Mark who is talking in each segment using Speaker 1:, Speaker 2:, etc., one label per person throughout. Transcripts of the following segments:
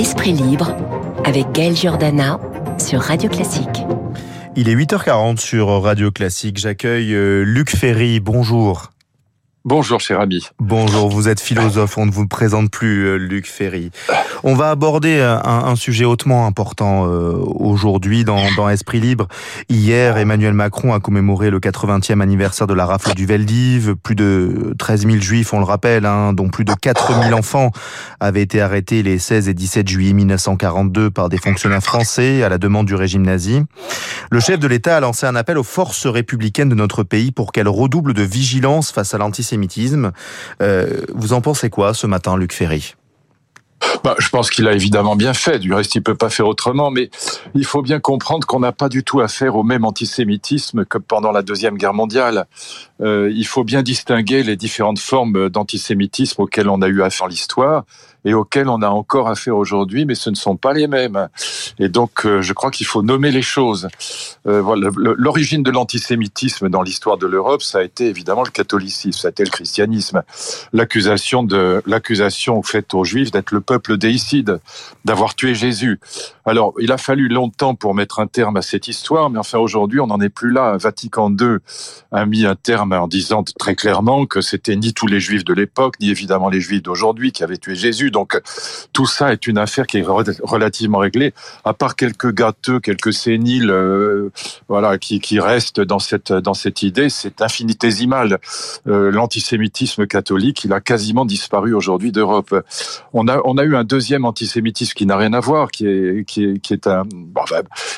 Speaker 1: Esprit libre avec Gaël Giordana sur Radio Classique.
Speaker 2: Il est 8h40 sur Radio Classique. J'accueille euh, Luc Ferry. Bonjour.
Speaker 3: Bonjour cher ami.
Speaker 2: Bonjour, vous êtes philosophe, on ne vous présente plus euh, Luc Ferry. On va aborder euh, un, sujet hautement important euh, aujourd'hui dans, Esprit Libre. Hier, Emmanuel Macron a commémoré le 80e anniversaire de la rafle du Veldiv. Plus de 13 000 juifs, on le rappelle, hein, dont plus de 4 000 enfants avaient été arrêtés les 16 et 17 juillet 1942 par des fonctionnaires français à la demande du régime nazi. Le chef de l'État a lancé un appel aux forces républicaines de notre pays pour qu'elles redoublent de vigilance face à l'antisémitisme euh, vous en pensez quoi ce matin, Luc Ferry?
Speaker 3: Bah, je pense qu'il a évidemment bien fait. Du reste, il peut pas faire autrement. Mais il faut bien comprendre qu'on n'a pas du tout affaire au même antisémitisme que pendant la deuxième guerre mondiale. Euh, il faut bien distinguer les différentes formes d'antisémitisme auxquelles on a eu affaire l'histoire et auxquelles on a encore affaire aujourd'hui, mais ce ne sont pas les mêmes. Et donc, euh, je crois qu'il faut nommer les choses. Euh, voilà, l'origine de l'antisémitisme dans l'histoire de l'Europe, ça a été évidemment le catholicisme, ça a été le christianisme, l'accusation l'accusation faite aux Juifs d'être le peuple déicide, d'avoir tué Jésus. Alors, il a fallu longtemps pour mettre un terme à cette histoire, mais enfin aujourd'hui, on n'en est plus là. Vatican II a mis un terme en disant très clairement que c'était ni tous les Juifs de l'époque, ni évidemment les Juifs d'aujourd'hui qui avaient tué Jésus. Donc, tout ça est une affaire qui est relativement réglée, à part quelques gâteux, quelques séniles, euh, voilà, qui, qui restent dans cette dans cette idée. C'est infinitésimal. Euh, l'antisémitisme catholique, il a quasiment disparu aujourd'hui d'Europe. On a on a eu un deuxième antisémitisme qui n'a rien à voir, qui est qui qui est, un,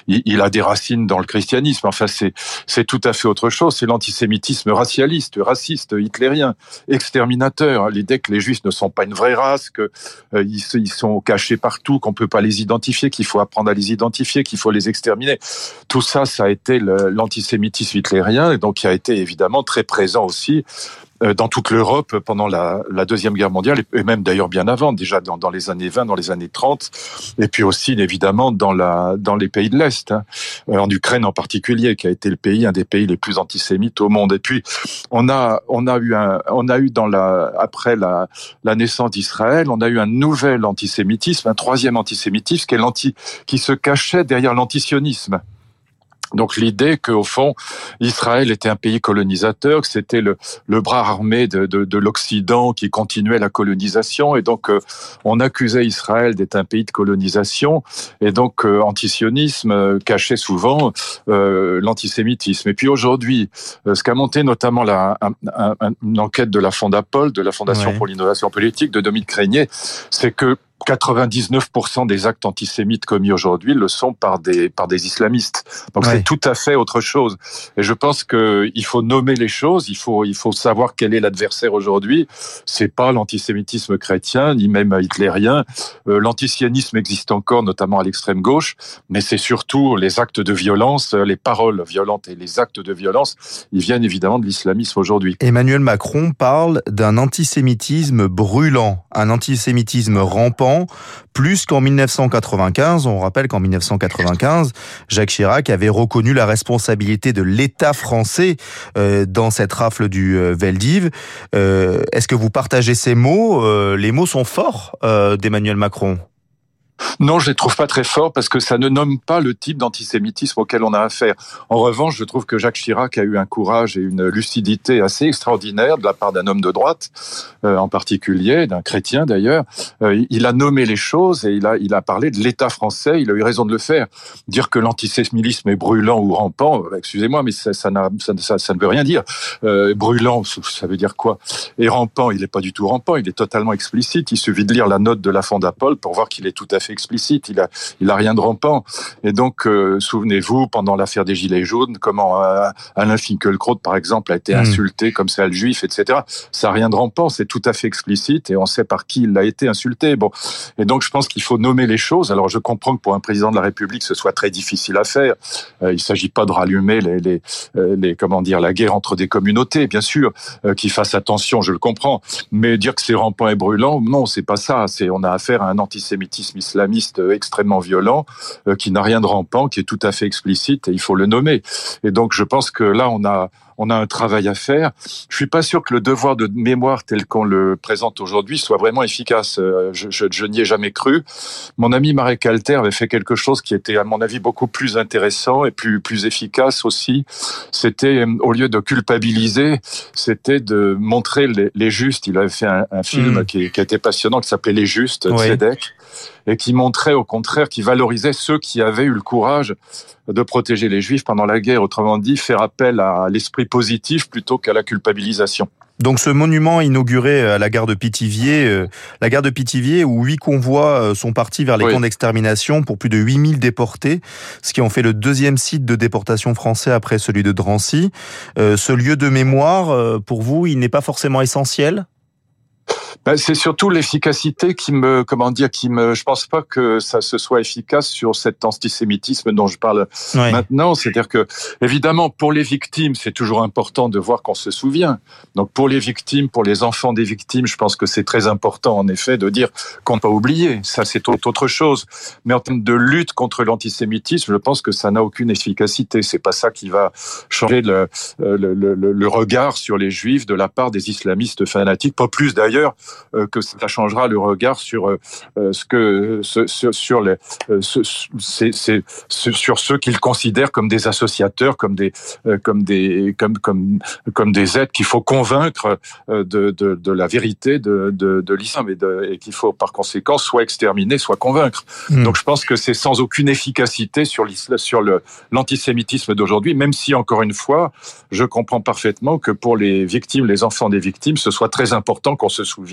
Speaker 3: il, a des racines dans le christianisme. Enfin, c'est c'est tout à fait autre chose. C'est l'antisémitisme racialiste, raciste, hitlérien, exterminateur. L'idée que les juifs ne sont pas une vraie race, que euh, ils, sont cachés partout, qu'on peut pas les identifier, qu'il faut apprendre à les identifier, qu'il faut les exterminer. Tout ça, ça a été l'antisémitisme hitlérien, et donc qui a été évidemment très présent aussi dans toute l'Europe pendant la, Deuxième Guerre mondiale, et même d'ailleurs bien avant, déjà dans, les années 20, dans les années 30, et puis aussi évidemment dans, les pays de l'Est, hein, euh, en Ukraine en particulier, qui a été le pays, un des pays les plus antisémites au monde. Et puis on a, eu dans la, après la, naissance d'Israël, on a eu un nouvel antisémitisme, un troisième antisémitisme qui qui se cachait derrière l'antisionisme. Donc l'idée qu'au fond, Israël était un pays colonisateur, que c'était le, le, bras armé de, de, de l'Occident qui continuait la colonisation, et donc euh, on accusait Israël d'être un pays de colonisation, et donc euh, antisionisme euh, cachait souvent euh, l'antisémitisme. Et puis aujourd'hui, ce qu'a monté notamment la, une enquête de la Fondapol, de la Fondation pour l'innovation politique, de Dominique Crégnier, c'est que 99% des actes antisémites commis aujourd'hui le sont par des par des islamistes. Donc c'est tout à fait autre chose. Et je pense que il faut nommer les choses. Il faut il faut savoir quel est l'adversaire aujourd'hui. C'est pas l'antisémitisme chrétien ni même hitlérien. Euh, L'antisionisme existe encore, notamment à l'extrême gauche, mais c'est surtout les actes de violence, les paroles violentes et les actes de violence. Ils viennent évidemment de l'islamisme aujourd'hui.
Speaker 2: Emmanuel Macron parle d'un antisémitisme brûlant, un antisémitisme rampant plus qu'en 1995. On rappelle qu'en 1995, Jacques Chirac avait reconnu la responsabilité de l'État français euh, dans cette rafle du euh, Veldiv. Euh, est-ce que vous partagez ces mots? Les mots sont forts d'Emmanuel Macron.
Speaker 3: Non, je les trouve pas très forts parce que ça ne nomme pas le type d'antisémitisme auquel on a affaire. En revanche, je trouve que Jacques Chirac a eu un courage et une lucidité assez extraordinaire de la part d'un homme de droite, euh, en particulier, d'un chrétien d'ailleurs. Euh, il a nommé les choses et il a, il a parlé de l'État français. Il a eu raison de le faire. Dire que l'antisémitisme est brûlant ou rampant, euh, excusez-moi, mais ça, ça, ça, ne veut rien dire. brûlant, ça veut dire quoi? Et rampant, il n'est pas du tout rampant. Il est totalement explicite. Il suffit de lire la note de la Fondapol pour voir qu'il est tout à fait explicite, il a, il a rien de rampant. Et donc, euh, souvenez-vous, pendant l'affaire des Gilets jaunes, comment euh, Alain Finkielkraut, par exemple, a été hmm. insulté comme ça le juif, etc. Ça n'a rien de rampant, c'est tout à fait explicite et on sait par qui il a été insulté. Bon, et donc je pense qu'il faut nommer les choses. Alors je comprends que pour un président de la République, ce soit très difficile à faire. Euh, il s'agit pas de rallumer les, les, les, comment dire, la guerre entre des communautés, bien sûr, qui fasse attention, je le comprends. Mais dire que c'est rampant et brûlant, non, c'est pas ça. C'est on a affaire à un antisémitisme islamique islamiste extrêmement violent, euh, qui n'a rien de rampant, qui est tout à fait explicite, et il faut le nommer. Et donc je pense que là, on a, on a un travail à faire. Je suis pas sûr que le devoir de mémoire tel qu'on le présente aujourd'hui soit vraiment efficace. Euh, je, je, je n'y ai jamais cru. Mon ami Marek Alter avait fait quelque chose qui était, à mon avis, beaucoup plus intéressant et plus plus efficace aussi. C'était au lieu de culpabiliser, c'était de montrer les, les, justes. Il avait fait un, un film mmh. qui, qui, était passionnant, qui s'appelait Les Justes, oui. Tzedek et qui montrait au contraire, qui valorisait ceux qui avaient eu le courage de protéger les Juifs pendant la guerre. Autrement dit, faire appel à l'esprit positif plutôt qu'à la culpabilisation.
Speaker 2: Donc ce monument inauguré à la gare de Pithiviers, euh, la gare de Pithiviers où huit convois euh, sont partis vers les oui. camps d'extermination pour plus de 8000 déportés, ce qui en fait le deuxième site de déportation français après celui de Drancy. Euh, ce lieu de mémoire, pour vous, il n'est pas forcément essentiel?
Speaker 3: Ben, c'est surtout l'efficacité qui me, comment dire, qui me, je pense pas que ça se soit efficace sur cet antisémitisme dont je parle oui. maintenant. C'est-à-dire que, évidemment, pour les victimes, c'est toujours important de voir qu'on se souvient. Donc, pour les victimes, pour les enfants des victimes, je pense que c'est très important, en effet, de dire qu'on n'a pas oublié. Ça, c'est autre chose. Mais en termes de lutte contre l'antisémitisme, je pense que ça n'a aucune efficacité. C'est pas ça qui va changer le, le, le, le regard sur les juifs de la part des islamistes fanatiques. Pas plus d'ailleurs euh, que ça changera le regard sur euh, ce que ce, sur les sur ceux qu'ils considèrent comme des associateurs, comme des comme des comme comme comme des êtres qu'il faut convaincre de, de, de la vérité de, de, de l'islam et, qu'il faut par conséquent soit exterminer, soit convaincre. Mmh. Donc je pense que c'est sans aucune efficacité sur sur le l'antisémitisme d'aujourd'hui, même si encore une fois, je comprends parfaitement que pour les victimes, les enfants des victimes, ce soit très important qu'on se souvienne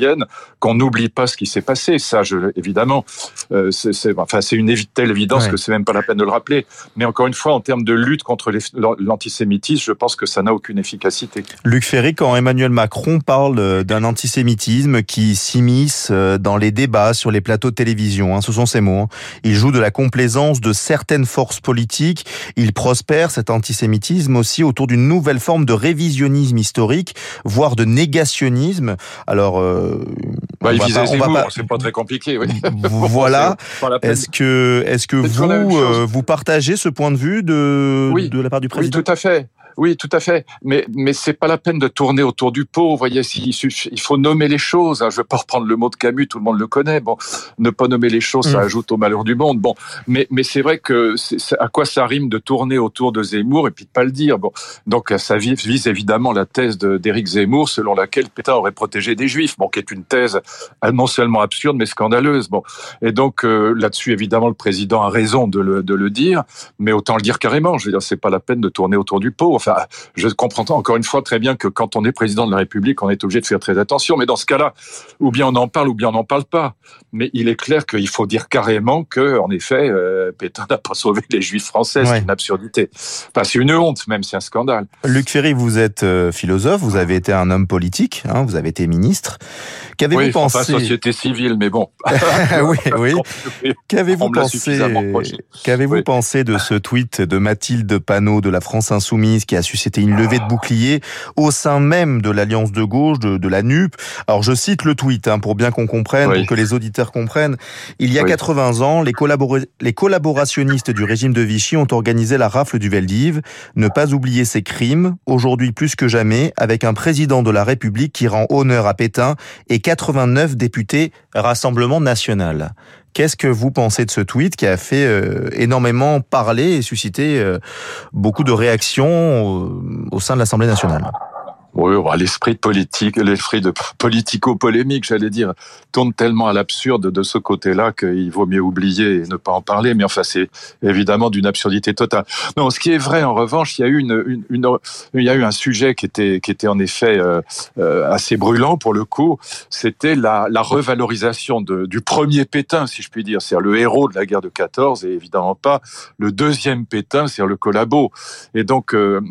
Speaker 3: qu'on n'oublie pas ce qui s'est passé. Ça, je, évidemment, euh, c'est enfin, une telle évidence ouais. que c'est même pas la peine de le rappeler. Mais encore une fois, en termes de lutte contre l'antisémitisme, je pense que ça n'a aucune efficacité.
Speaker 2: Luc Ferry, quand Emmanuel Macron parle euh, d'un antisémitisme qui s'immisce euh, dans les débats sur les plateaux de télévision, hein, ce sont ses mots, hein. il joue de la complaisance de certaines forces politiques, il prospère cet antisémitisme aussi autour d'une nouvelle forme de révisionnisme historique, voire de négationnisme. Alors, euh,
Speaker 3: bah, il visait Zemmour, pas... c'est pas très compliqué. Oui.
Speaker 2: Voilà. Est-ce que, est-ce que vous, euh, vous partagez ce point de vue de,
Speaker 3: oui.
Speaker 2: de la part du président
Speaker 3: Oui, tout à fait. Oui, tout à fait. Mais mais c'est pas la peine de tourner autour du pot. Vous voyez, il faut nommer les choses. Hein. Je vais pas reprendre le mot de Camus, tout le monde le connaît. Bon, ne pas nommer les choses, ça mmh. ajoute au malheur du monde. Bon, mais mais c'est vrai que à quoi ça rime de tourner autour de Zemmour et puis de pas le dire? Bon, donc ça vise, vise évidemment la thèse d'Éric Zemmour, selon laquelle Pétain aurait protégé des Juifs. Bon, qui est une thèse non seulement absurde mais scandaleuse. Bon, et donc euh, là-dessus, évidemment, le président a raison de le de le dire, mais autant le dire carrément. Je veux dire, c'est pas la peine de tourner autour du pot. Enfin, je comprends encore une fois très bien que quand on est président de la République, on est obligé de faire très attention. Mais dans ce cas-là, ou bien on en parle, ou bien on n'en parle pas. Mais il est clair qu'il faut dire carrément que, en effet, euh, Pétain n'a pas sauvé les Juifs français. Ouais. C'est une absurdité. Enfin, c'est une honte, même, c'est un scandale.
Speaker 2: Luc Ferry, vous êtes euh, philosophe, vous avez été un homme politique, hein, vous avez été ministre.
Speaker 3: Qu'avez-vous oui, pensé enfin, société civile, mais bon.
Speaker 2: oui, oui. Qu'avez-vous pensé Qu'avez-vous oui. pensé de ce tweet de Mathilde Panot de la France Insoumise qui a suscité une levée de bouclier au sein même de l'Alliance de gauche, de, de, la NUP. Alors je cite le tweet hein, pour bien qu'on comprenne, oui. pour que les auditeurs comprennent. Il y a oui. 80 ans, les, les collaborationnistes du régime de Vichy ont organisé la rafle du Veldiv. Ne pas oublier ces crimes, aujourd'hui plus que jamais, avec un président de la République qui rend honneur à Pétain et 89 députés Rassemblement national. Qu'est-ce que vous pensez de ce tweet qui a fait euh, énormément parler et suscité euh, beaucoup de réactions au, au sein de l'Assemblée nationale?
Speaker 3: Oui, l'esprit de politique, l'esprit politico-polémique, j'allais dire, tourne tellement à l'absurde de ce côté-là qu'il vaut mieux oublier et ne pas en parler. Mais enfin, c'est évidemment d'une absurdité totale. Non, ce qui est vrai, en revanche, il y a eu un sujet qui était, qui était en effet euh, euh, assez brûlant pour le coup. C'était la, revalorisation du premier Pétain, si je puis dire, c'est-à-dire le héros de la guerre de 14 et évidemment pas le deuxième Pétain, c'est-à-dire le collabo. Et donc, euh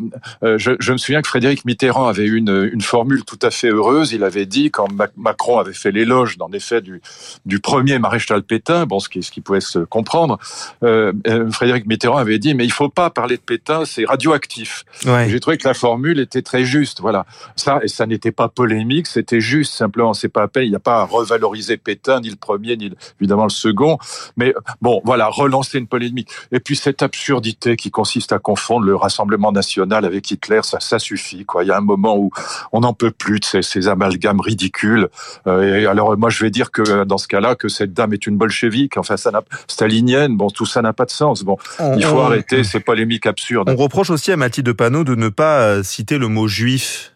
Speaker 3: je, je me souviens que Frédéric Mitterrand avait une, une formule tout à fait heureuse. Il avait dit, quand Macron avait fait l'éloge, en effet, du, du premier maréchal Pétain, bon, ce qui, ce qui pouvait se comprendre, euh, euh, Frédéric Mitterrand avait dit, mais il faut pas parler de Pétain, c'est radioactif. J'ai trouvé que la formule était très juste. Voilà. Ça, et ça n'était pas polémique, c'était juste, simplement. C'est pas à peine, il n'y a pas à revaloriser Pétain, ni le premier, ni évidemment le second. Mais bon, voilà, relancer une polémique. Et puis cette absurdité qui consiste à confondre le Rassemblement national avec Hitler, ça, ça suffit. Quoi. Il y a un moment où on n'en peut plus de ces, ces amalgames ridicules. Euh, et alors moi, je vais dire que dans ce cas-là, que cette dame est une bolchevique. Enfin, ça n'a stalinienne. Bon, tout ça n'a pas de sens. Bon, il faut arrêter ces polémiques absurdes.
Speaker 2: On reproche aussi à Mathilde Panot de ne pas euh, citer le mot juif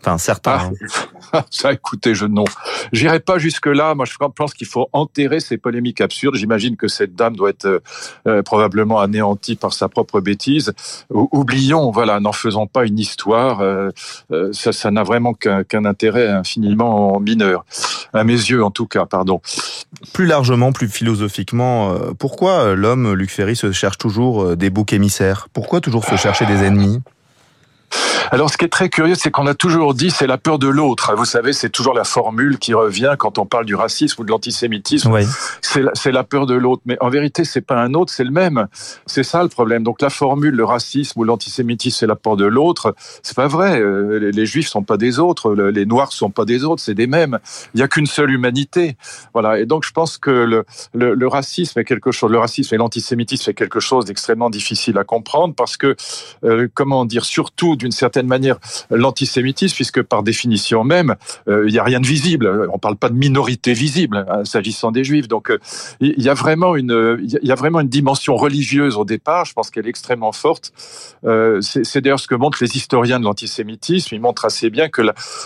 Speaker 2: Enfin, certains.
Speaker 3: Ah, ça, écoutez, je non. J'irai pas jusque là. Moi, je pense qu'il faut enterrer ces polémiques absurdes. J'imagine que cette dame doit être euh, euh, probablement anéantie par sa propre bêtise. Oublions, voilà, n'en faisons pas une histoire. Euh, ça, ça n'a vraiment qu'un intérêt infiniment mineur, à mes yeux, en tout cas. Pardon.
Speaker 2: Plus largement, plus philosophiquement, pourquoi l'homme, Luc Ferry, se cherche toujours des boucs émissaires? Pourquoi toujours se chercher des ennemis?
Speaker 3: Alors, ce qui est très curieux, c'est qu'on a toujours dit c'est la peur de l'autre. Vous savez, c'est toujours la formule qui revient quand on parle du racisme ou de l'antisémitisme. Oui. C'est la, la, peur de l'autre. Mais en vérité, c'est pas un autre, c'est le même. C'est ça le problème. Donc, la formule, le racisme ou l'antisémitisme, c'est la peur de l'autre. C'est pas vrai. Euh, les, les, juifs sont pas des autres. Les noirs sont pas des autres. C'est des mêmes. Il y a qu'une seule humanité. Voilà. Et donc, je pense que le, le, le racisme est quelque chose, le racisme et l'antisémitisme est quelque chose d'extrêmement difficile à comprendre parce que, euh, comment dire, surtout d'une certaine manière l'antisémitisme, puisque par définition même, euh, il n'y a rien de visible. On ne parle pas de minorité visible hein, s'agissant des juifs. Donc, euh, il y a vraiment une, il y a vraiment une dimension religieuse au départ. Je pense qu'elle est extrêmement forte. Euh, c'est d'ailleurs ce que montrent les historiens de l'antisémitisme. Ils montrent assez bien que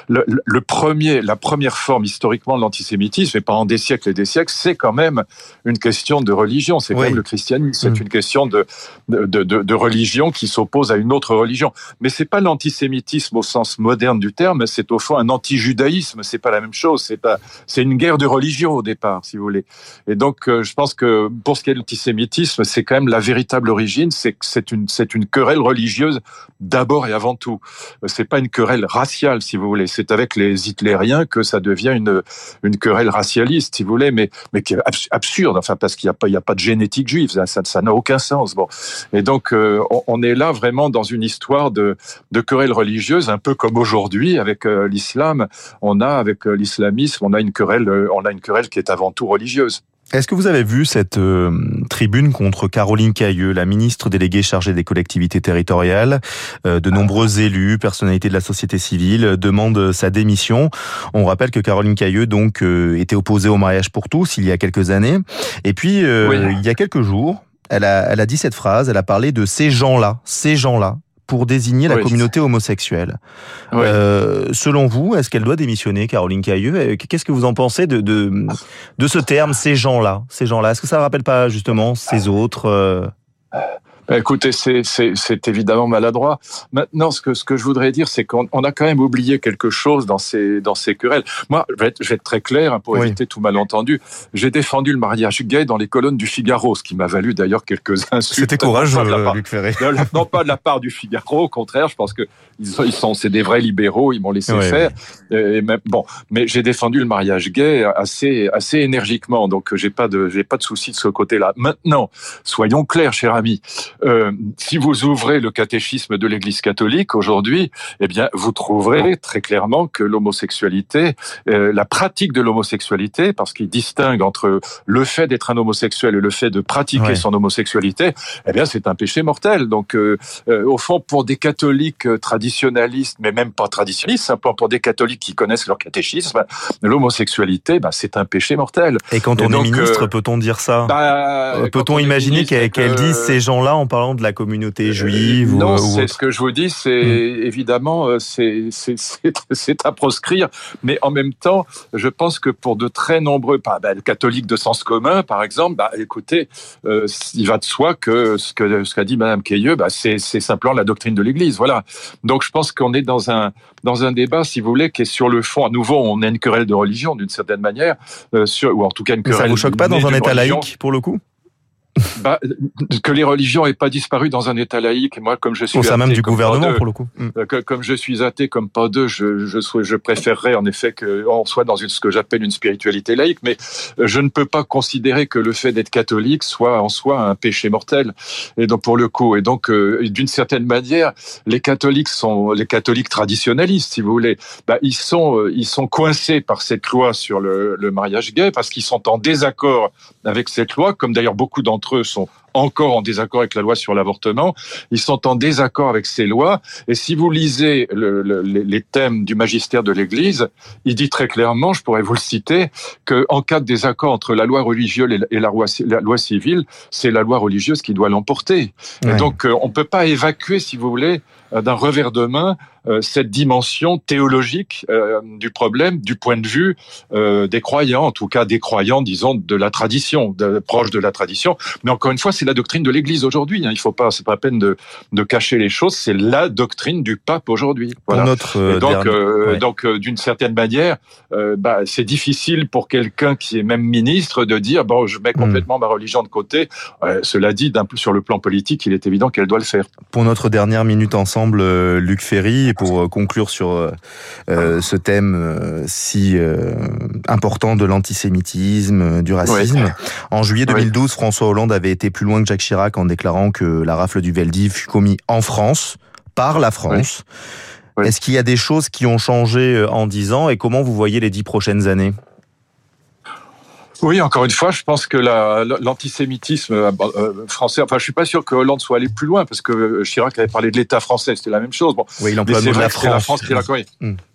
Speaker 3: le, premier, la première forme historiquement de l'antisémitisme, et pendant des siècles et des siècles, c'est quand même une question de religion. C'est quand même le christianisme. C'est mm. une question de de, de, de religion qui s'oppose à une autre religion. Mais c'est pas l'antisémitisme au sens moderne du terme, c'est au fond un anti-judaïsme. C'est pas la même chose. C'est pas, c'est une guerre de religion au départ, si vous voulez. Et donc, euh, je pense que pour ce qui est de l'antisémitisme, c'est quand même la véritable origine. C'est c'est une c'est une querelle religieuse d'abord et avant tout. C'est pas une querelle raciale, si vous voulez. C'est avec les hitlériens que ça devient une une querelle racialiste, si vous voulez, mais mais qui est absurde. Enfin, parce qu'il y a pas il y a pas de génétique juive. Ça ça n'a aucun sens. Bon. Et donc, euh, on est là vraiment dans une histoire de de querelle religieuse, un peu comme aujourd'hui avec euh, l'islam, on a avec euh, l'islamisme, on a une querelle, euh, on a une querelle qui est avant tout religieuse.
Speaker 2: Est-ce que vous avez vu cette tribune contre Caroline Cailleux, la ministre déléguée chargée des collectivités territoriales De nombreux élus, personnalités de la société civile demandent sa démission? On rappelle que Caroline Cailleux donc était opposée au mariage pour tous il y a quelques années. Et puis il y a quelques jours, elle a, elle a dit cette phrase. Elle a parlé de ces gens-là, ces gens-là pour désigner la communauté homosexuelle. Euh, selon vous, est-ce qu'elle doit démissionner, Caroline Cailleux Qu'est-ce que vous en pensez de, de, de ce terme, ces gens-là? Ces gens-là, est-ce que ça ne rappelle pas justement ces autres euh
Speaker 3: écoutez, c'est évidemment maladroit. Maintenant, ce que, ce que je voudrais dire, c'est qu'on a quand même oublié quelque chose dans ces, dans ces querelles. Moi, je vais être, je vais être très clair hein, pour éviter tout malentendu. J'ai défendu le mariage gay dans les colonnes du Figaro, ce qui m'a valu d'ailleurs quelques insultes.
Speaker 2: C'était courageux, Luc Ferré.
Speaker 3: Non, pas de la part du Figaro, au contraire, je pense que ils sont, c'est des vrais libéraux, ils m'ont laissé faire. Et même, bon, mais j'ai défendu le mariage gay assez, assez énergiquement, donc j'ai pas de, j'ai pas de souci de ce côté-là. Maintenant, soyons clairs, cher ami. Euh, si vous ouvrez le catéchisme de l'Église catholique aujourd'hui, eh bien, vous trouverez très clairement que l'homosexualité, euh, la pratique de l'homosexualité, parce qu'il distingue entre le fait d'être un homosexuel et le fait de pratiquer son homosexualité, eh bien, c'est un péché mortel. Donc, euh, au fond, pour des catholiques traditionnalistes, mais même pas traditionnalistes, simplement pour des catholiques qui connaissent leur catéchisme, l'homosexualité, bah, c'est un péché mortel.
Speaker 2: Et quand on est ministre, peut-on dire ça? bah, Peut-on imaginer qu'elle dise ces gens-là en parlant de la communauté euh, juive
Speaker 3: Non, c'est ce que je vous dis, c'est hmm. évidemment euh, c'est c'est à proscrire, mais en même temps, je pense que pour de très nombreux, bah, bah, catholiques de sens commun, par exemple, bah, écoutez, euh, il va de soi que ce que ce qu'a dit Madame Cailleux, bah, c'est simplement la doctrine de l'Église, voilà. Donc je pense qu'on est dans un dans un débat, si vous voulez, qui est sur le fond. À nouveau, on a une querelle de religion d'une certaine manière, sur, ou en tout cas une querelle.
Speaker 2: Mais ça vous choque pas dans un État laïque, pour le coup?
Speaker 3: bah, que les religions aient pas disparu dans un État laïque. Moi, comme je suis
Speaker 2: même du gouvernement pour le coup.
Speaker 3: Mm. Euh, comme je suis athée, comme pas deux, je, je, je préférerais en effet qu'on soit dans une, ce que j'appelle une spiritualité laïque. Mais euh, je ne peux pas considérer que le fait d'être catholique soit en soi un péché mortel. Et donc pour le coup, et donc euh, d'une certaine manière, les catholiques sont les catholiques traditionnalistes, si vous voulez. Bah, ils sont ils sont coincés par cette loi sur le, le mariage gay parce qu'ils sont en désaccord avec cette loi, comme d'ailleurs beaucoup d'entre eux sont encore en désaccord avec la loi sur l'avortement. Ils sont en désaccord avec ces lois. Et si vous lisez le, les thèmes du magistère de l'Église, il dit très clairement, je pourrais vous le citer, que en cas de désaccord entre la loi religieuse et la loi, la loi civile, c'est la loi religieuse qui doit l'emporter. Et donc, euh, on peut pas évacuer, si vous voulez, euh, d'un revers de main euh, cette dimension théologique euh, du problème du point de vue des croyants, en tout cas des croyants, disons, de la tradition, de, proche de la tradition. Mais encore une fois, c'est la doctrine de l'Église aujourd'hui. Hein. Il faut pas, c'est pas la peine de, de cacher les choses. C'est la doctrine du pape aujourd'hui.
Speaker 2: Voilà. Notre
Speaker 3: donc, donc d'une certaine manière, bah, c'est difficile pour quelqu'un qui est même ministre de dire bon, je mets hmm. complètement ma religion de côté. cela dit, sur le plan politique, il est évident qu'elle doit le faire.
Speaker 2: Pour notre dernière minute ensemble euh, Luc Ferry, et pour euh, conclure sur euh, ce thème si important de l'antisémitisme, du racisme. En juillet 2012, François Hollande avait été plus loin que Jacques Chirac en déclarant que la rafle du Veldiv fut commis en France, par la France. Est-ce qu'il y a des choses qui ont changé en dix ans et comment vous voyez les dix prochaines années?
Speaker 3: Oui, encore une fois, je pense que l'antisémitisme euh, euh, français. Enfin, je suis pas sûr que Hollande soit allé plus loin parce que euh, Chirac avait parlé de l'État français, c'était la même chose.
Speaker 2: Bon, oui, il emploie le la France.
Speaker 3: la France qui l'a.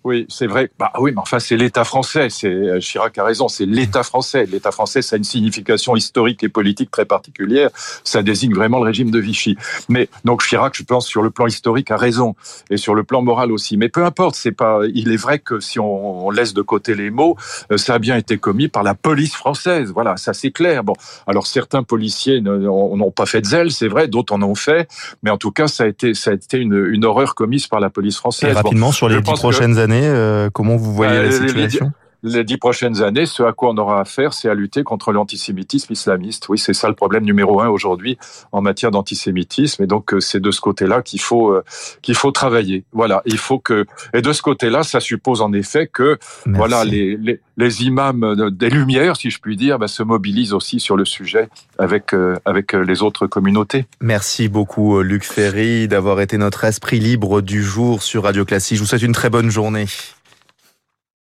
Speaker 3: Oui, c'est vrai. Bah oui, mais enfin, c'est l'État français. C'est Chirac a raison. C'est l'État français. L'État français, ça a une signification historique et politique très particulière. Ça désigne vraiment le régime de Vichy. Mais donc Chirac, je pense, sur le plan historique, a raison et sur le plan moral aussi. Mais peu importe. C'est pas. Il est vrai que si on, on laisse de côté les mots, ça a bien été commis par la police française voilà, ça c'est clair. Bon, alors certains policiers n'ont pas fait de zèle, c'est vrai, d'autres en ont fait, mais en tout cas, ça a été, ça a été une, horreur commise par la police française. Et
Speaker 2: rapidement, sur les dix prochaines années, euh, comment vous voyez bah, la situation?
Speaker 3: Les dix prochaines années, ce à quoi on aura à faire, c'est à lutter contre l'antisémitisme islamiste. Oui, c'est ça le problème numéro un aujourd'hui en matière d'antisémitisme. Et donc, euh, c'est de ce côté-là qu'il faut euh, qu'il faut travailler. Voilà, il faut que et de ce côté-là, ça suppose en effet que voilà les, les, les imams des Lumières, si je puis dire, bah, se mobilisent aussi sur le sujet avec euh, avec les autres communautés.
Speaker 2: Merci beaucoup, Luc Ferry, d'avoir été notre esprit libre du jour sur Radio Classique. Je vous souhaite une très bonne journée.